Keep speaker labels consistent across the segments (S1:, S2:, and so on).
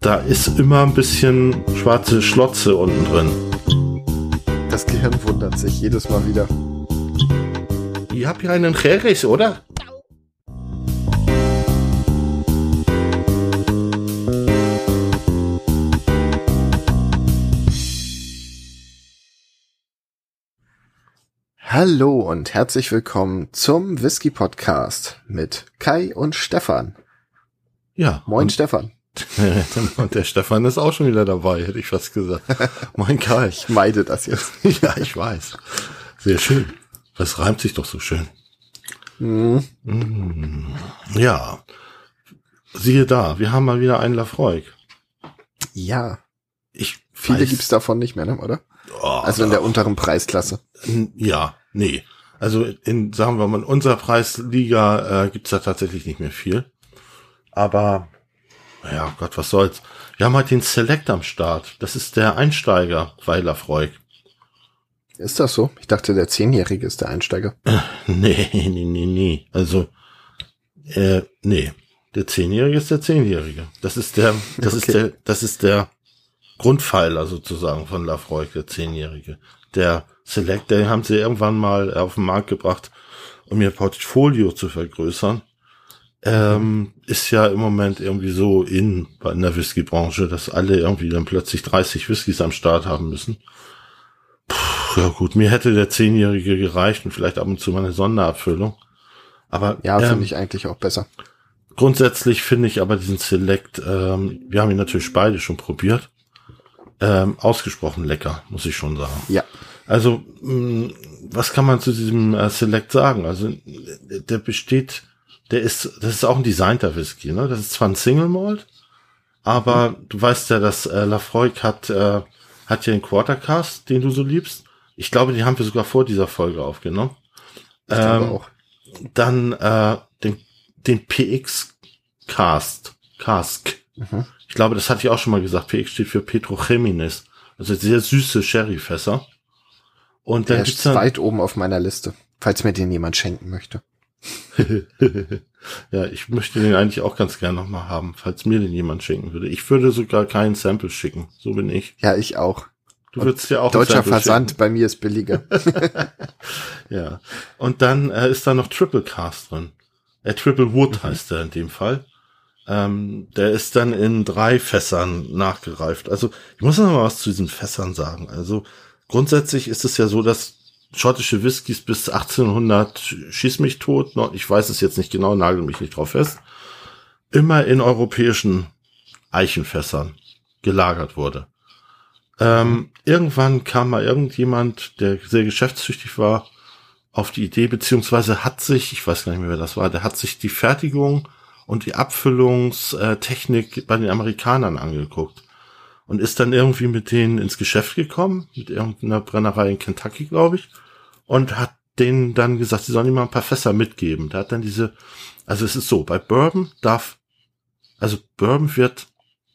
S1: Da ist immer ein bisschen schwarze Schlotze unten drin.
S2: Das Gehirn wundert sich jedes Mal wieder.
S1: Ihr habt hier einen Cheris, oder?
S2: Hallo und herzlich willkommen zum Whisky Podcast mit Kai und Stefan.
S1: Ja.
S2: Moin Stefan.
S1: und der Stefan ist auch schon wieder dabei, hätte ich fast gesagt. Moin Kai.
S2: Ich meide das jetzt.
S1: ja, ich weiß. Sehr schön. Das reimt sich doch so schön.
S2: Mhm.
S1: Ja. Siehe da, wir haben mal wieder einen Lafroig.
S2: Ja.
S1: Ich
S2: Viele
S1: weiß-
S2: gibt's davon nicht mehr, ne, oder?
S1: Oh,
S2: Also in der unteren Preisklasse.
S1: Ja, nee. Also in, sagen wir mal, in unserer Preisliga äh, gibt's da tatsächlich nicht mehr viel. Aber, ja Gott, was soll's. Wir haben halt den Select am Start. Das ist der Einsteiger bei Lafroig.
S2: Ist das so? Ich dachte, der Zehnjährige ist der Einsteiger.
S1: Nee, nee, nee, nee. Also, äh, nee. Der Zehnjährige ist der Zehnjährige. Das ist der, das ist
S2: Okay.
S1: der, das ist der Grundpfeiler sozusagen von Lafroig, der Zehnjährige. Der Select, den haben sie irgendwann mal auf den Markt gebracht, um ihr Portfolio zu vergrößern. Ähm, ist ja im Moment irgendwie so in, in der Whiskybranche, dass alle irgendwie dann plötzlich 30 Whiskys am Start haben müssen. Puh, ja gut, mir hätte der Zehnjährige gereicht und vielleicht ab und zu mal eine Sonderabfüllung. Aber
S2: Ja,
S1: ähm,
S2: finde ich eigentlich auch besser.
S1: Grundsätzlich finde ich aber diesen Select, ähm, wir haben ihn natürlich beide schon probiert, ähm, ausgesprochen lecker, muss ich schon sagen.
S2: Ja.
S1: Also, mh, was kann man zu diesem äh, Select sagen? Also, der besteht, der ist, das ist auch ein designter Whisky, ne? Das ist zwar ein Single Malt, aber du weißt ja, dass äh, Lafroig hat, äh, hat ja einen Quartercast, den du so liebst. Ich glaube, die haben wir sogar vor dieser Folge aufgenommen.
S2: Ich
S1: Ähm,
S2: auch.
S1: Dann äh, den, den PX Cast, Cask.
S2: Mhm.
S1: Ich glaube, das hatte ich auch schon mal gesagt. PX steht für Petrochemines. Also sehr süße Sherryfässer. Und
S2: Der
S1: dann
S2: ist
S1: gibt's dann,
S2: weit oben auf meiner Liste, falls mir den jemand schenken möchte.
S1: ja, ich möchte den eigentlich auch ganz gern nochmal haben, falls mir den jemand schenken würde. Ich würde sogar keinen Sample schicken. So bin ich.
S2: Ja, ich auch.
S1: Du würdest ja auch
S2: Deutscher Versand, bei mir ist billiger.
S1: Schicken. Ja. Und dann äh, ist da noch Triple Cast drin. Äh, Triple Wood heißt der in dem Fall. Ähm, der ist dann in drei Fässern nachgereift. Also ich muss noch mal was zu diesen Fässern sagen. Also grundsätzlich ist es ja so, dass schottische Whiskys bis 1800 schieß mich tot, ich weiß es jetzt nicht genau, nagel mich nicht drauf fest, immer in europäischen Eichenfässern gelagert wurde. Ähm, irgendwann kam mal irgendjemand, der sehr geschäftstüchtig war, auf die Idee, beziehungsweise hat sich, ich weiß gar nicht mehr, wer das war, der hat sich die Fertigung und die Abfüllungstechnik bei den Amerikanern angeguckt und ist dann irgendwie mit denen ins Geschäft gekommen, mit irgendeiner Brennerei in Kentucky, glaube ich, und hat denen dann gesagt, sie sollen ihm mal ein paar Fässer mitgeben. Der hat dann diese, also es ist so, bei Bourbon darf, also Bourbon wird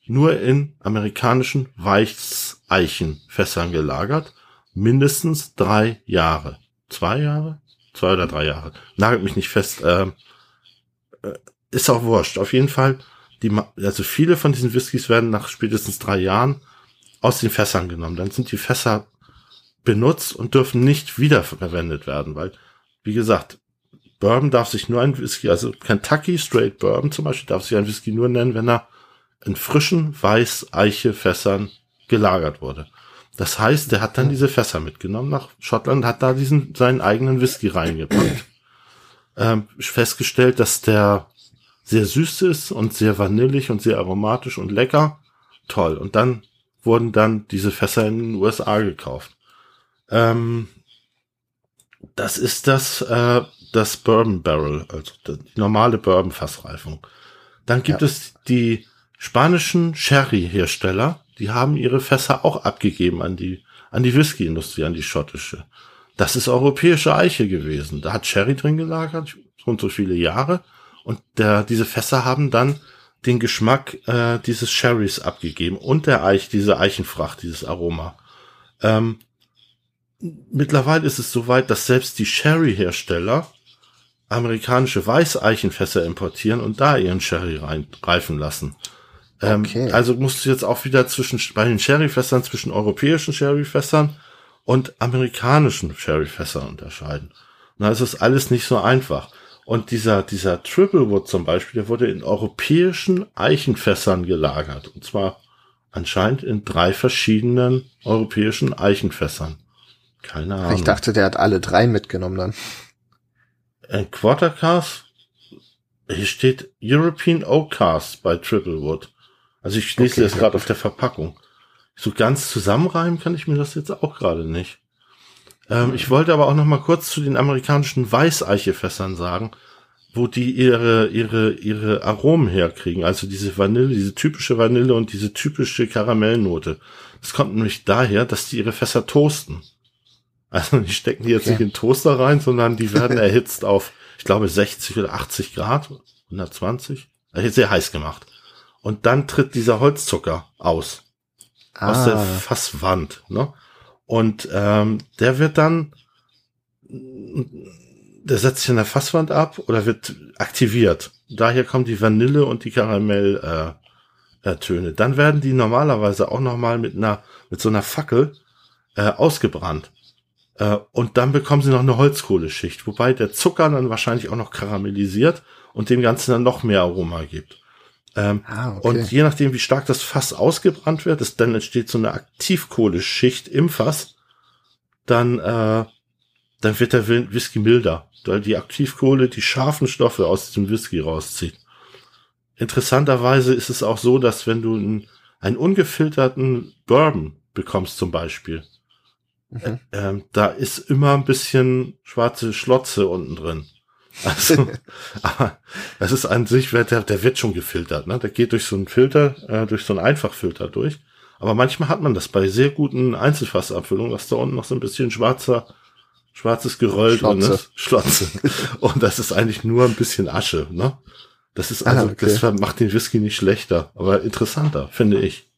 S1: nur in amerikanischen Weichseichenfässern gelagert, mindestens drei Jahre. Zwei Jahre? Zwei oder drei Jahre. Nagelt mich nicht fest. Ähm, äh, ist auch wurscht. Auf jeden Fall, die, also viele von diesen Whiskys werden nach spätestens drei Jahren aus den Fässern genommen. Dann sind die Fässer benutzt und dürfen nicht wiederverwendet werden, weil, wie gesagt, Bourbon darf sich nur ein Whisky, also Kentucky Straight Bourbon zum Beispiel, darf sich ein Whisky nur nennen, wenn er in frischen Weiß-Eiche-Fässern gelagert wurde. Das heißt, der hat dann diese Fässer mitgenommen nach Schottland, hat da diesen seinen eigenen Whisky reingepackt. ähm, festgestellt, dass der sehr süß ist und sehr vanillig und sehr aromatisch und lecker. Toll. Und dann wurden dann diese Fässer in den USA gekauft. Ähm, das ist das, äh, das Bourbon Barrel, also die normale Bourbon Fassreifung. Dann gibt
S2: Ja.
S1: es die spanischen Sherry-Hersteller, die haben ihre Fässer auch abgegeben an die, an die Whisky-Industrie, an die schottische. Das ist europäische Eiche gewesen. Da hat Sherry drin gelagert, so und so viele Jahre. Und der, diese Fässer haben dann den Geschmack äh, dieses Sherrys abgegeben und der Eich, diese Eichenfracht, dieses Aroma. Ähm, mittlerweile ist es soweit, dass selbst die Sherry-Hersteller amerikanische Weißeichenfässer importieren und da ihren Sherry rein, reifen lassen. Ähm, okay. Also musst du jetzt auch wieder zwischen, bei den Sherryfässern zwischen europäischen Sherryfässern und amerikanischen Sherryfässern unterscheiden. Und da ist es alles nicht so einfach. Und dieser, dieser Triple Wood zum Beispiel, der wurde in europäischen Eichenfässern gelagert. Und zwar anscheinend in drei verschiedenen europäischen Eichenfässern. Keine Ahnung.
S2: Ich dachte, der hat alle drei mitgenommen dann.
S1: Ein Quartercast? Hier steht European Oak Cast bei Triple Wood. Also ich lese okay, das gerade auf der Verpackung. So ganz zusammenreimen kann ich mir das jetzt auch gerade nicht. Ähm, ich wollte aber auch noch mal kurz zu den amerikanischen Weißeichefässern sagen, wo die ihre, ihre, ihre Aromen herkriegen. Also diese Vanille, diese typische Vanille und diese typische Karamellnote. Das kommt nämlich daher, dass die ihre Fässer toasten. Also die stecken die jetzt okay. nicht in den Toaster rein, sondern die werden erhitzt auf, ich glaube, 60 oder 80 Grad, 120. Also sehr heiß gemacht. Und dann tritt dieser Holzzucker aus. Ah. Aus der ah. Fasswand. Ne? Und ähm, der wird dann, der setzt sich in der Fasswand ab oder wird aktiviert. Daher kommen die Vanille und die Karamell äh, äh, Töne. Dann werden die normalerweise auch nochmal mit einer, mit so einer Fackel äh, ausgebrannt. Äh, und dann bekommen sie noch eine Holzkohleschicht, wobei der Zucker dann wahrscheinlich auch noch karamellisiert und dem Ganzen dann noch mehr Aroma gibt. Ähm, ah, okay. Und je nachdem, wie stark das Fass ausgebrannt wird, ist, dann entsteht so eine Aktivkohleschicht im Fass, dann, äh, dann wird der Whisky milder, weil die Aktivkohle die scharfen Stoffe aus diesem Whisky rauszieht. Interessanterweise ist es auch so, dass wenn du einen, einen ungefilterten Bourbon bekommst zum Beispiel, mhm. äh, da ist immer ein bisschen schwarze Schlotze unten drin. Also, aber das ist an sich, der, der wird schon gefiltert, ne? Der geht durch so einen Filter, äh, durch so einen Einfachfilter durch. Aber manchmal hat man das bei sehr guten Einzelfassabfüllungen, dass da unten noch so ein bisschen schwarzer, schwarzes Geröll drin ist. Schlotze. Und das ist eigentlich nur ein bisschen Asche, ne? Das ist also, ah, okay. das macht den Whisky nicht schlechter, aber interessanter, finde ich.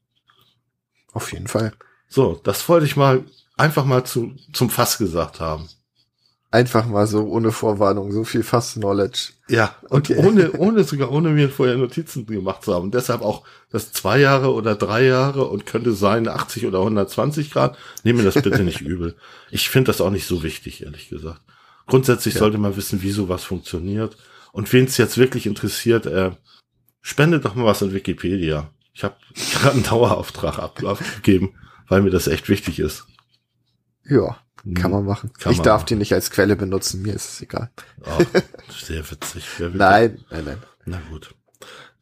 S2: Auf jeden Fall.
S1: So, das wollte ich mal einfach mal zu, zum Fass gesagt haben.
S2: Einfach mal so ohne Vorwarnung, so viel Fast Knowledge.
S1: Ja, und okay. ohne, ohne sogar ohne mir vorher Notizen gemacht zu haben. Deshalb auch das zwei Jahre oder drei Jahre und könnte sein 80 oder 120 Grad. Nehme das bitte nicht übel. Ich finde das auch nicht so wichtig, ehrlich gesagt. Grundsätzlich ja. sollte man wissen, wie sowas funktioniert. Und wen es jetzt wirklich interessiert, äh, spendet doch mal was in Wikipedia. Ich habe gerade einen Dauerauftrag abgegeben, weil mir das echt wichtig ist.
S2: Ja, kann man machen. Kann ich man darf machen. die nicht als Quelle benutzen, mir ist es egal.
S1: Oh, sehr witzig.
S2: nein, nein, nein.
S1: Na gut.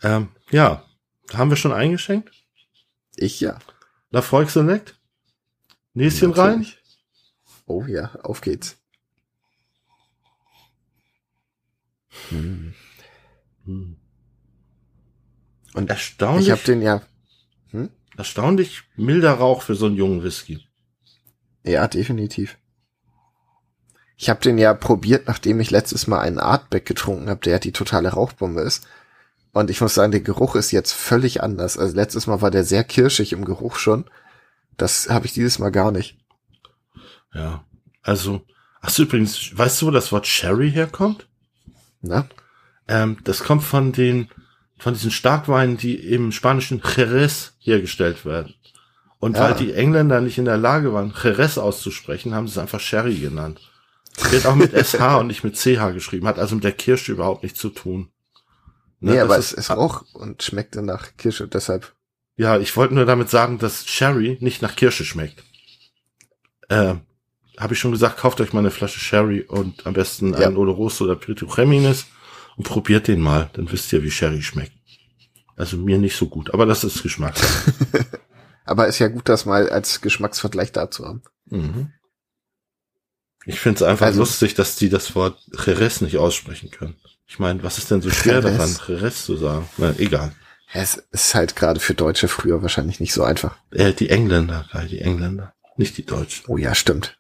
S1: Ähm, ja, haben wir schon eingeschenkt?
S2: Ich ja.
S1: La Volk Select? Näschen rein?
S2: Oh ja, auf geht's. Hm.
S1: Hm. Und erstaunlich.
S2: Ich habe den ja.
S1: Hm? Erstaunlich milder Rauch für so einen jungen Whisky.
S2: Ja, definitiv. Ich habe den ja probiert, nachdem ich letztes Mal einen Artback getrunken habe, der die totale Rauchbombe ist. Und ich muss sagen, der Geruch ist jetzt völlig anders. Also letztes Mal war der sehr kirschig im Geruch schon. Das habe ich dieses Mal gar nicht.
S1: Ja, also, ach so, übrigens, weißt du, wo das Wort Sherry herkommt?
S2: Na?
S1: Ähm, das kommt von den, von diesen Starkweinen, die im spanischen Jerez hergestellt werden. Und ja. weil die Engländer nicht in der Lage waren, Jerez auszusprechen, haben sie es einfach Sherry genannt. Wird auch mit SH und nicht mit CH geschrieben, hat also mit der Kirsche überhaupt nichts zu tun.
S2: Ne, nee, aber es ist auch und schmeckte nach Kirsche, deshalb.
S1: Ja, ich wollte nur damit sagen, dass Sherry nicht nach Kirsche schmeckt. Äh, habe ich schon gesagt, kauft euch mal eine Flasche Sherry und am besten ja. einen Oloroso oder Pirito Creminis und probiert den mal, dann wisst ihr, wie Sherry schmeckt. Also mir nicht so gut, aber das ist Geschmack.
S2: Aber ist ja gut, das mal als Geschmacksvergleich da zu haben. Mhm.
S1: Ich finde es einfach also, lustig, dass die das Wort Jerez nicht aussprechen können. Ich meine, was ist denn so schwer Jerez. daran, Jerez zu sagen? Na, egal.
S2: Es ist halt gerade für Deutsche früher wahrscheinlich nicht so einfach.
S1: Äh, die Engländer, die Engländer, nicht die Deutschen.
S2: Oh ja, stimmt.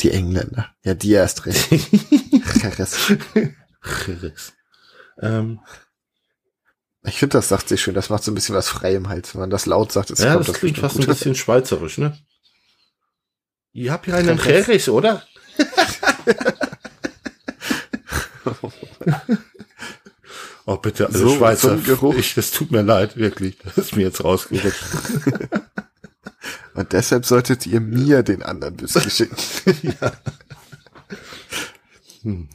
S2: Die Engländer. Ja, die erst recht.
S1: Jerez. Jerez. Ähm,
S2: ich finde, das sagt sich schön. Das macht so ein bisschen was frei im Hals. Wenn man das laut sagt,
S1: ist ja, das, das klingt fast gut. ein bisschen schweizerisch, ne? Ihr habt hier einen Jerez, oder? Oh, bitte, also
S2: So-
S1: Schweizer,
S2: so ein Geruch.
S1: ich, das tut mir leid, wirklich. Das ist mir jetzt rausgerutscht.
S2: Und deshalb solltet ihr mir den anderen Whisky schicken.
S1: Hm.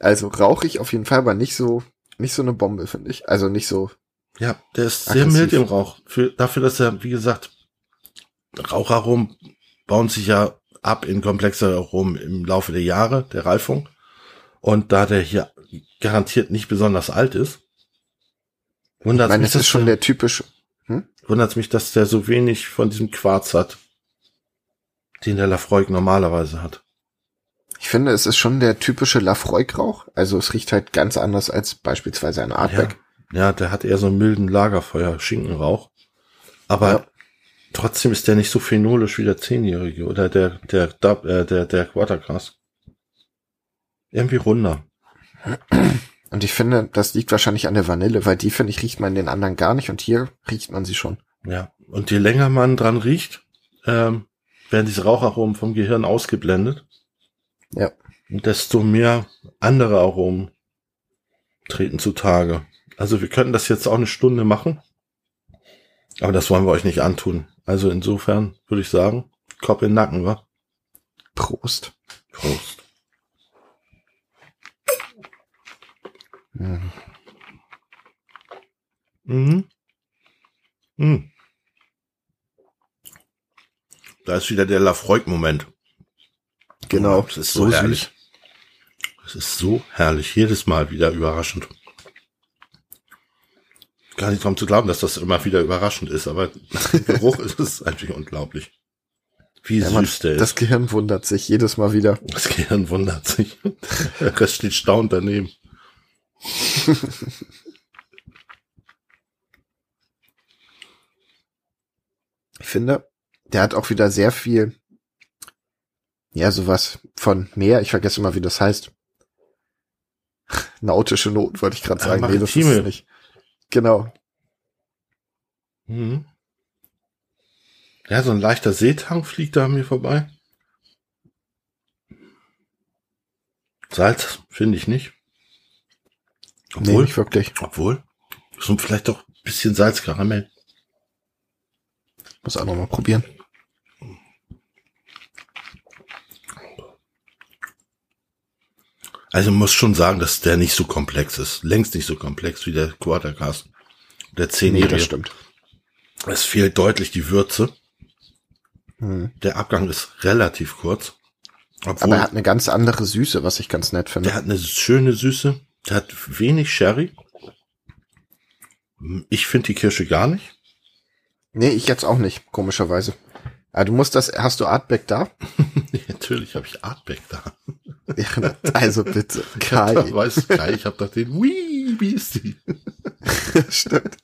S2: Also rauche ich auf jeden Fall, aber nicht so, nicht so eine Bombe, finde ich. Also nicht so,
S1: Ja, der ist sehr
S2: Aggressiv.
S1: mild im Rauch. Für, dafür, dass er, wie gesagt, Raucharomen bauen sich ja ab in komplexere Aromen im Laufe der Jahre der Reifung. Und da der hier garantiert nicht besonders alt ist, wundert
S2: meine,
S1: mich,
S2: es ist schon
S1: der,
S2: der typische,
S1: wundert mich, dass der so wenig von diesem Quarz hat, den der Lafroig normalerweise hat.
S2: Ich finde, es ist schon der typische Lafroig-Rauch. Also es riecht halt ganz anders als beispielsweise ein Artback.
S1: Ja, der hat eher so einen milden Lagerfeuer-Schinkenrauch. Aber
S2: Ja.
S1: trotzdem ist der nicht so phenolisch wie der Zehnjährige oder der, der, äh, der, der Quartercast. Irgendwie runder.
S2: Und ich finde, das liegt wahrscheinlich an der Vanille, weil die, finde ich, riecht man in den anderen gar nicht und hier riecht man sie schon.
S1: Ja. Und je länger man dran riecht, ähm, werden diese Raucharomen vom Gehirn ausgeblendet.
S2: Ja.
S1: Und desto mehr andere Aromen treten zutage. Also wir könnten das jetzt auch eine Stunde machen. Aber das wollen wir euch nicht antun. Also insofern würde ich sagen, Kopf in den Nacken, wa?
S2: Prost.
S1: Prost.
S2: Mhm.
S1: Mhm. Mhm. Da ist wieder der Lafroig-Moment.
S2: Genau.
S1: Es ist so,
S2: süß.
S1: herrlich. Es ist so herrlich. Jedes Mal wieder überraschend. Gar nicht darum zu glauben, dass das immer wieder überraschend ist, aber Geruch ist es einfach unglaublich. Wie
S2: Ja,
S1: süß der
S2: das
S1: ist.
S2: Gehirn wundert sich jedes Mal wieder.
S1: Das Gehirn wundert sich. Der Rest steht staunend daneben.
S2: Ich finde, der hat auch wieder sehr viel, ja, sowas von mehr. Ich vergesse immer, wie das heißt. Nautische Noten wollte ich gerade
S1: Ah,
S2: sagen. nee, das ist es nicht. Genau.
S1: Mhm. Ja, so ein leichter Seetang fliegt da an mir vorbei. Salz finde ich nicht.
S2: Nee,
S1: Obwohl,
S2: nicht wirklich.
S1: obwohl, so vielleicht doch ein bisschen Salzkaramell.
S2: Muss auch noch mal probieren.
S1: Also muss schon sagen, dass der nicht so komplex ist. Längst nicht so komplex wie der Quartercast. Der
S2: Nee,
S1: 10
S2: das stimmt.
S1: Es fehlt deutlich die Würze.
S2: Hm.
S1: Der Abgang ist relativ kurz.
S2: Aber er hat eine ganz andere Süße, was ich ganz nett finde.
S1: Der hat eine schöne Süße. Der hat wenig Sherry. Ich finde die Kirsche gar nicht.
S2: Nee, ich jetzt auch nicht, komischerweise. Ah, du musst das, hast du Artback da?
S1: Natürlich habe ich Artback da.
S2: Ja, also bitte,
S1: Kai.
S2: Kai.
S1: Weiß Kai, ich habe doch den Wii Beastie.
S2: Stimmt.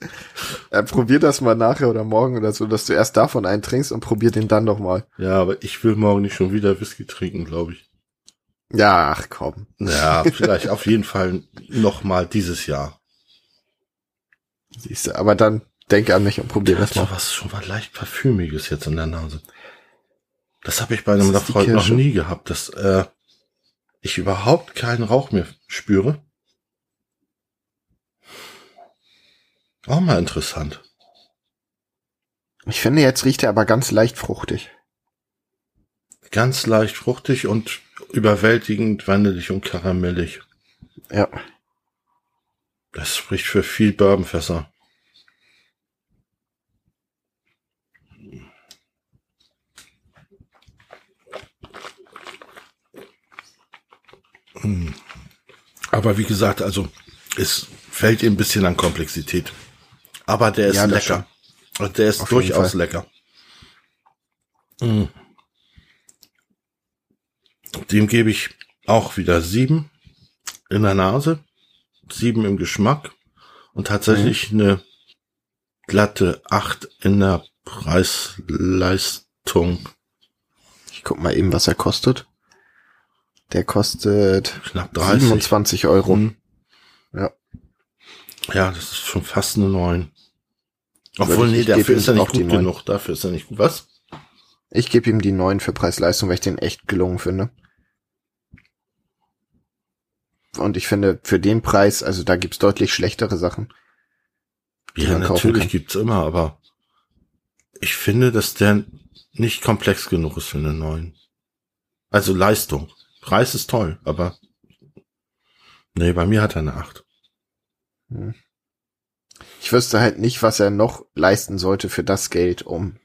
S2: Äh, probier das mal nachher oder morgen oder so, dass du erst davon einen trinkst und probier den dann noch mal.
S1: Ja, aber ich will morgen nicht schon wieder Whisky trinken, glaube ich.
S2: Ja, ach komm.
S1: Ja, vielleicht auf jeden Fall noch mal dieses Jahr.
S2: Siehst du, aber dann denke an mich und probier das mal.
S1: was schon mal leicht parfümiges jetzt in der Nase. Das habe ich bei einem
S2: Das
S1: Lafroig noch nie gehabt, dass äh, ich überhaupt keinen Rauch mehr spüre. Auch mal interessant.
S2: Ich finde, jetzt riecht er aber ganz leicht fruchtig.
S1: Ganz leicht fruchtig und überwältigend vanillig und karamellig.
S2: Ja.
S1: Das spricht für viel Bourbonfässer. Aber wie gesagt, also es fällt ihm ein bisschen an Komplexität. Aber der ist
S2: Ja,
S1: lecker. Und der ist
S2: Auf
S1: durchaus lecker. Hm. Dem gebe ich auch wieder sieben in der Nase, sieben im Geschmack und tatsächlich
S2: Mhm.
S1: eine glatte acht in der Preis-Leistung.
S2: Ich guck mal eben, was er kostet. Der kostet
S1: Knapp 30.
S2: 27 Euro.
S1: Mhm.
S2: Ja.
S1: Ja, das ist schon fast eine neun.
S2: Würde
S1: Obwohl,
S2: ich-
S1: nee,
S2: ich
S1: dafür ist er nicht gut genug. Dafür ist er nicht gut. Was?
S2: Ich gebe ihm die 9 für Preis-Leistung, weil ich den echt gelungen finde. Und ich finde, für den Preis, also da gibt's deutlich schlechtere Sachen.
S1: Ja, natürlich gibt's immer, aber ich finde, dass der nicht komplex genug ist für einen neuen. Also Leistung. Preis ist toll, aber nee, bei mir hat er eine 8. Hm.
S2: Ich wüsste halt nicht, was er noch leisten sollte für das Geld, um,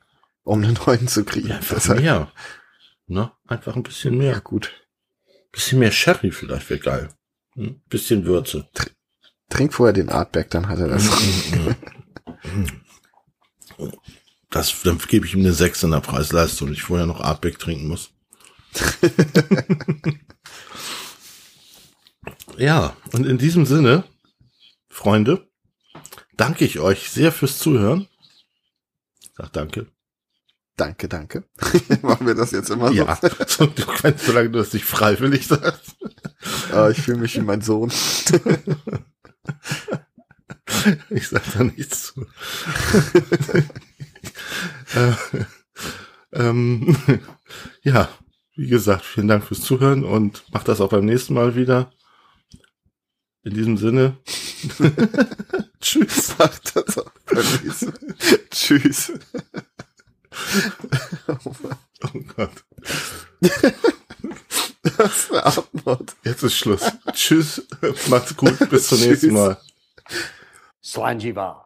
S2: um einen neuen zu kriegen. Ja,
S1: einfach Deshalb. mehr. Ne? Einfach ein bisschen mehr. Ja,
S2: gut.
S1: Bisschen mehr Sherry vielleicht wäre geil. Hm? Bisschen Würze.
S2: Trink vorher den Artback, dann hat er das.
S1: das dann gebe ich ihm eine 6 in der Preisleistung, ich vorher noch Artback trinken muss. ja, und in diesem Sinne, Freunde, danke ich euch sehr fürs Zuhören. Sag danke.
S2: Danke, danke. Machen wir das jetzt immer so?
S1: Ja, so, du kannst, solange du es nicht freiwillig sagst.
S2: Ah, ich fühle mich wie mein Sohn.
S1: ich sag da nichts zu. äh, ähm, ja, wie gesagt, vielen Dank fürs Zuhören und macht das auch beim nächsten Mal wieder. In diesem Sinne.
S2: Tschüss. Macht das auch beim nächsten Mal. Tschüss.
S1: oh Gott. Das war Abmord. Jetzt ist Schluss. Tschüss. Macht's gut. Bis zum nächsten Mal. Slanjiva.